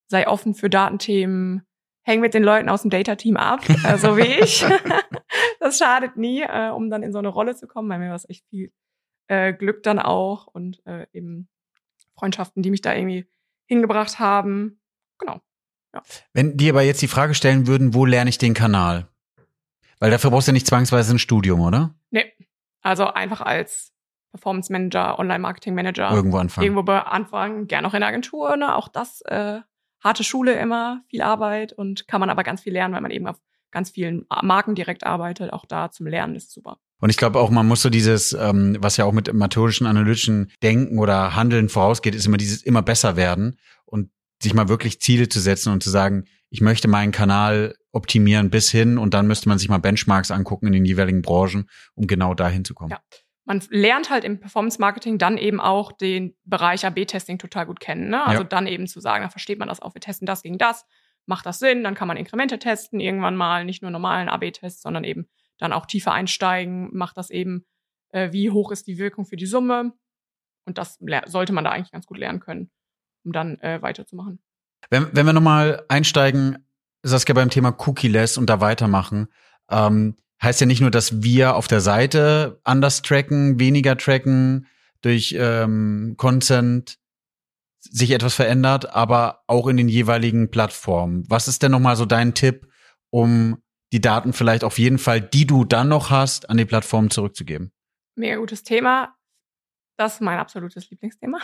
sei offen für Datenthemen, häng mit den Leuten aus dem Data-Team ab, äh, so wie ich. das schadet nie, äh, um dann in so eine Rolle zu kommen. Bei mir war es echt viel äh, Glück dann auch und äh, eben Freundschaften, die mich da irgendwie hingebracht haben. Genau. Wenn die aber jetzt die Frage stellen würden, wo lerne ich den Kanal? Weil dafür brauchst du ja nicht zwangsweise ein Studium, oder? Nee. Also einfach als Performance Manager, Online-Marketing Manager Irgendwo anfangen. irgendwo bei anfangen, gerne auch in der Agentur, ne? Auch das äh, harte Schule immer, viel Arbeit und kann man aber ganz viel lernen, weil man eben auf ganz vielen Marken direkt arbeitet. Auch da zum Lernen ist super. Und ich glaube auch, man muss so dieses, ähm, was ja auch mit methodischen, analytischen Denken oder Handeln vorausgeht, ist immer dieses immer besser werden und sich mal wirklich Ziele zu setzen und zu sagen, ich möchte meinen Kanal optimieren bis hin und dann müsste man sich mal Benchmarks angucken in den jeweiligen Branchen, um genau dahin zu kommen. Ja. Man lernt halt im Performance Marketing dann eben auch den Bereich AB-Testing total gut kennen. Ne? Also Ja. dann eben zu sagen, da versteht man das auch, wir testen das gegen das, macht das Sinn, dann kann man Inkremente testen, irgendwann mal nicht nur normalen AB-Tests, sondern eben dann auch tiefer einsteigen, macht das eben, äh, wie hoch ist die Wirkung für die Summe. Und das sollte man da eigentlich ganz gut lernen können, um dann äh, weiterzumachen. Wenn, wenn wir nochmal einsteigen, Saskia, beim Thema Cookie-less und da weitermachen, ähm, heißt ja nicht nur, dass wir auf der Seite anders tracken, weniger tracken, durch ähm, Consent sich etwas verändert, aber auch in den jeweiligen Plattformen. Was ist denn nochmal so dein Tipp, um die Daten vielleicht auf jeden Fall, die du dann noch hast, an die Plattform zurückzugeben? Mega gutes Thema. Das ist mein absolutes Lieblingsthema.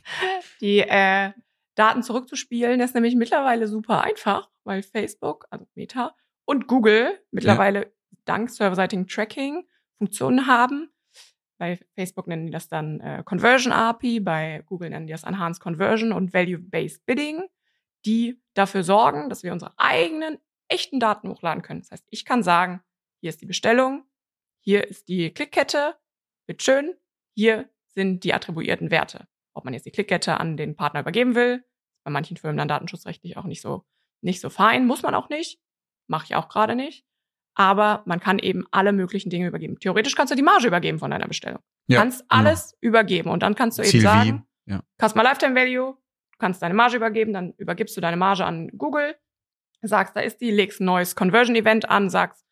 Die äh, Daten zurückzuspielen ist nämlich mittlerweile super einfach, weil Facebook, also Meta und Google mittlerweile ja. dank serverseitigen Tracking Funktionen haben. Bei Facebook nennen die das dann äh, Conversion API, bei Google nennen die das Enhanced Conversion und Value-Based Bidding, die dafür sorgen, dass wir unsere eigenen echten Daten hochladen können. Das heißt, ich kann sagen, hier ist die Bestellung, hier ist die Klickkette, wird schön, hier sind die attribuierten Werte. Ob man jetzt die Klickkette an den Partner übergeben will, bei manchen Firmen dann datenschutzrechtlich auch nicht so, nicht so fein, muss man auch nicht, mache ich auch gerade nicht. Aber man kann eben alle möglichen Dinge übergeben. Theoretisch kannst du die Marge übergeben von deiner Bestellung. Du ja, kannst alles ja. übergeben und dann kannst du eben sagen, ja. Customer Lifetime Value, du kannst deine Marge übergeben, dann übergibst du deine Marge an Google, sagst, da ist die, legst ein neues Conversion Event an, sagst,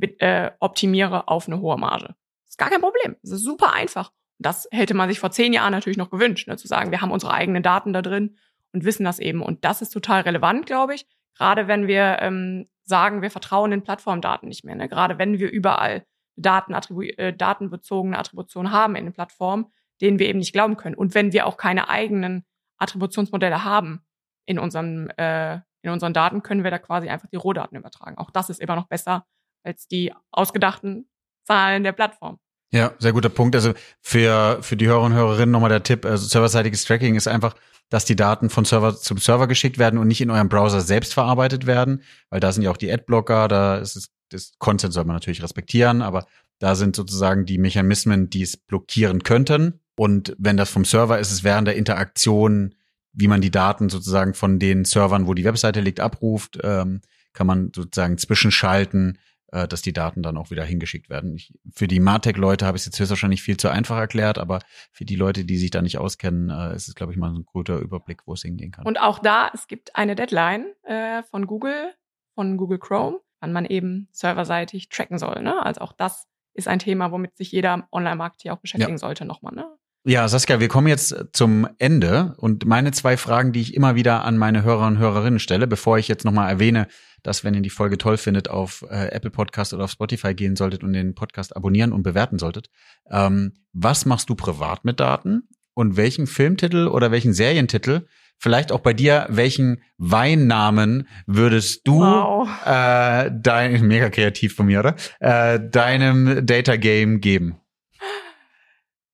äh, optimiere auf eine hohe Marge. ist gar kein Problem. Das ist super einfach. Das hätte man sich vor zehn Jahren natürlich noch gewünscht, ne, zu sagen, wir haben unsere eigenen Daten da drin und wissen das eben. Und das ist total relevant, glaube ich. Gerade wenn wir ähm, sagen, wir vertrauen den Plattformdaten nicht mehr. Ne? Gerade wenn wir überall Daten äh, datenbezogene Attributionen haben in den Plattformen, denen wir eben nicht glauben können. Und wenn wir auch keine eigenen Attributionsmodelle haben in unseren, äh, in unseren Daten, können wir da quasi einfach die Rohdaten übertragen. Auch das ist immer noch besser als die ausgedachten Zahlen der Plattform. Ja, sehr guter Punkt. Also für, für die Hörer und Hörerinnen nochmal der Tipp, also serverseitiges Tracking ist einfach, dass die Daten von Server zum Server geschickt werden und nicht in eurem Browser selbst verarbeitet werden, weil da sind ja auch die Adblocker, da ist es, das Content soll man natürlich respektieren, aber da sind sozusagen die Mechanismen, die es blockieren könnten. Und wenn das vom Server ist, ist während der Interaktion, wie man die Daten sozusagen von den Servern, wo die Webseite liegt, abruft, ähm, kann man sozusagen zwischenschalten, äh, dass die Daten dann auch wieder hingeschickt werden. Ich, für die Martech-Leute habe ich es jetzt höchstwahrscheinlich viel zu einfach erklärt, aber für die Leute, die sich da nicht auskennen, äh, ist es, glaube ich, mal ein guter Überblick, wo es hingehen kann. Und auch da, es gibt eine Deadline äh, von Google, von Google Chrome, wann man eben serverseitig tracken soll. Ne? Also auch das ist ein Thema, womit sich jeder Online-Markt hier auch beschäftigen ja. sollte nochmal. Ne? Ja, Saskia, wir kommen jetzt zum Ende und meine zwei Fragen, die ich immer wieder an meine Hörer und Hörerinnen stelle, bevor ich jetzt nochmal erwähne, dass, wenn ihr die Folge toll findet, auf äh, Apple Podcast oder auf Spotify gehen solltet und den Podcast abonnieren und bewerten solltet. Ähm, was machst du privat mit Daten und welchen Filmtitel oder welchen Serientitel vielleicht auch bei dir, welchen Weinnamen würdest du wow. äh, dein mega kreativ von mir, oder? Äh, deinem Data Game geben?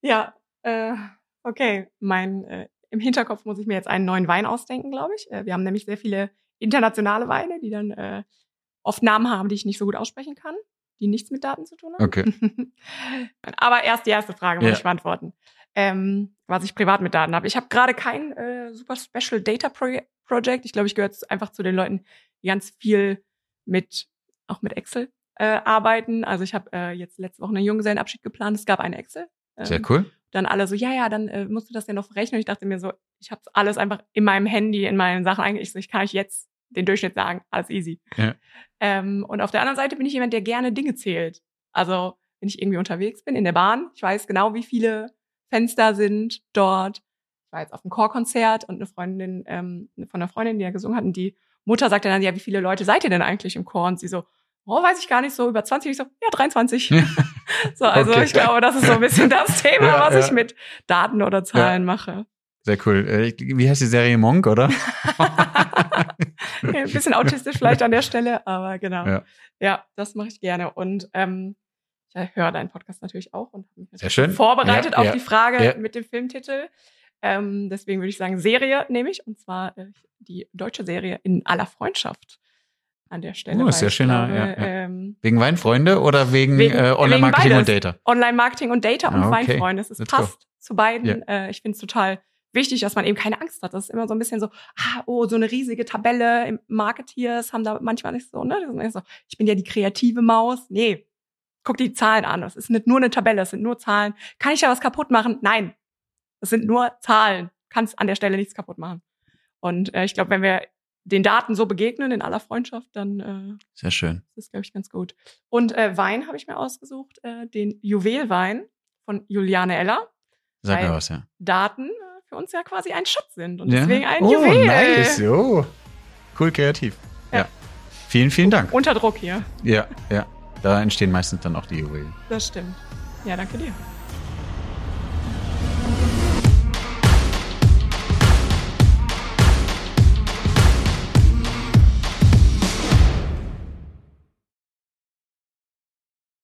Ja, äh, okay, mein äh, im Hinterkopf muss ich mir jetzt einen neuen Wein ausdenken, glaube ich. Äh, wir haben nämlich sehr viele internationale Weine, die dann äh, oft Namen haben, die ich nicht so gut aussprechen kann, die nichts mit Daten zu tun haben. Okay. Aber erst die erste Frage muss ja. ich beantworten. Ähm, was ich privat mit Daten habe. Ich habe gerade kein äh, super Special Data Pro Project. Ich glaube, ich gehöre einfach zu den Leuten, die ganz viel mit, auch mit Excel äh, arbeiten. Also ich habe äh, jetzt letzte Woche einen Junggesellenabschied geplant. Es gab eine Excel. Ähm, Sehr cool dann alle so, ja, ja, dann äh, musst du das ja noch verrechnen. Und ich dachte mir so, ich habe alles einfach in meinem Handy, in meinen Sachen eigentlich. So, ich kann euch jetzt den Durchschnitt sagen, alles easy. Ja. Ähm, und auf der anderen Seite bin ich jemand, der gerne Dinge zählt. Also wenn ich irgendwie unterwegs bin in der Bahn, ich weiß genau, wie viele Fenster sind dort. Ich war jetzt auf einem Chorkonzert und eine Freundin ähm, von einer Freundin, die ja gesungen hat, und die Mutter sagte dann, ja, wie viele Leute seid ihr denn eigentlich im Chor? Und sie so, oh, weiß ich gar nicht so, über 20. Ich so, ja, 23. so, also okay. ich glaube, das ist so ein bisschen das Thema, ja, was ja. ich mit Daten oder Zahlen ja. mache. Sehr cool. Äh, wie heißt die Serie Monk, oder? ein bisschen autistisch vielleicht an der Stelle, aber genau. Ja, das mache ich gerne. Und ähm, ich höre deinen Podcast natürlich auch und habe mich Sehr schön. vorbereitet auf die Frage mit dem Filmtitel. Ähm, deswegen würde ich sagen, Serie nehme ich, und zwar äh, die deutsche Serie in aller Freundschaft an der Stelle. Oh, sehr schöner. Glaube, ja, ja. Ähm, wegen Weinfreunde oder wegen, wegen äh, Online-Marketing und Data? Online-Marketing und Data und ah, okay. Weinfreunde. Es passt go. zu beiden. Ja. Äh, ich finde es total wichtig, dass man eben keine Angst hat. Das ist immer so ein bisschen so, ah, oh, so eine riesige Tabelle im Marketeers haben da manchmal nicht so, ne? So, ich bin ja die kreative Maus. Nee, guck die Zahlen an. Das ist nicht nur eine Tabelle, das sind nur Zahlen. Kann ich da was kaputt machen? Nein. Das sind nur Zahlen. Kannst an der Stelle nichts kaputt machen. Und äh, ich glaube, wenn wir den Daten so begegnen in aller Freundschaft, dann äh, sehr schön. Das ist glaube ich ganz gut. Und äh, Wein habe ich mir ausgesucht, äh, den Juwelwein von Juliane Eller. Sag mir was, ja. Daten äh, für uns ja quasi ein Schatz sind und ja? deswegen ein oh, Juwel. Nice, oh. Cool kreativ. Ja. ja. Vielen, vielen Dank. Unter Druck hier. Ja, ja. Da entstehen meistens dann auch die Juwelen. Das stimmt. Ja, danke dir.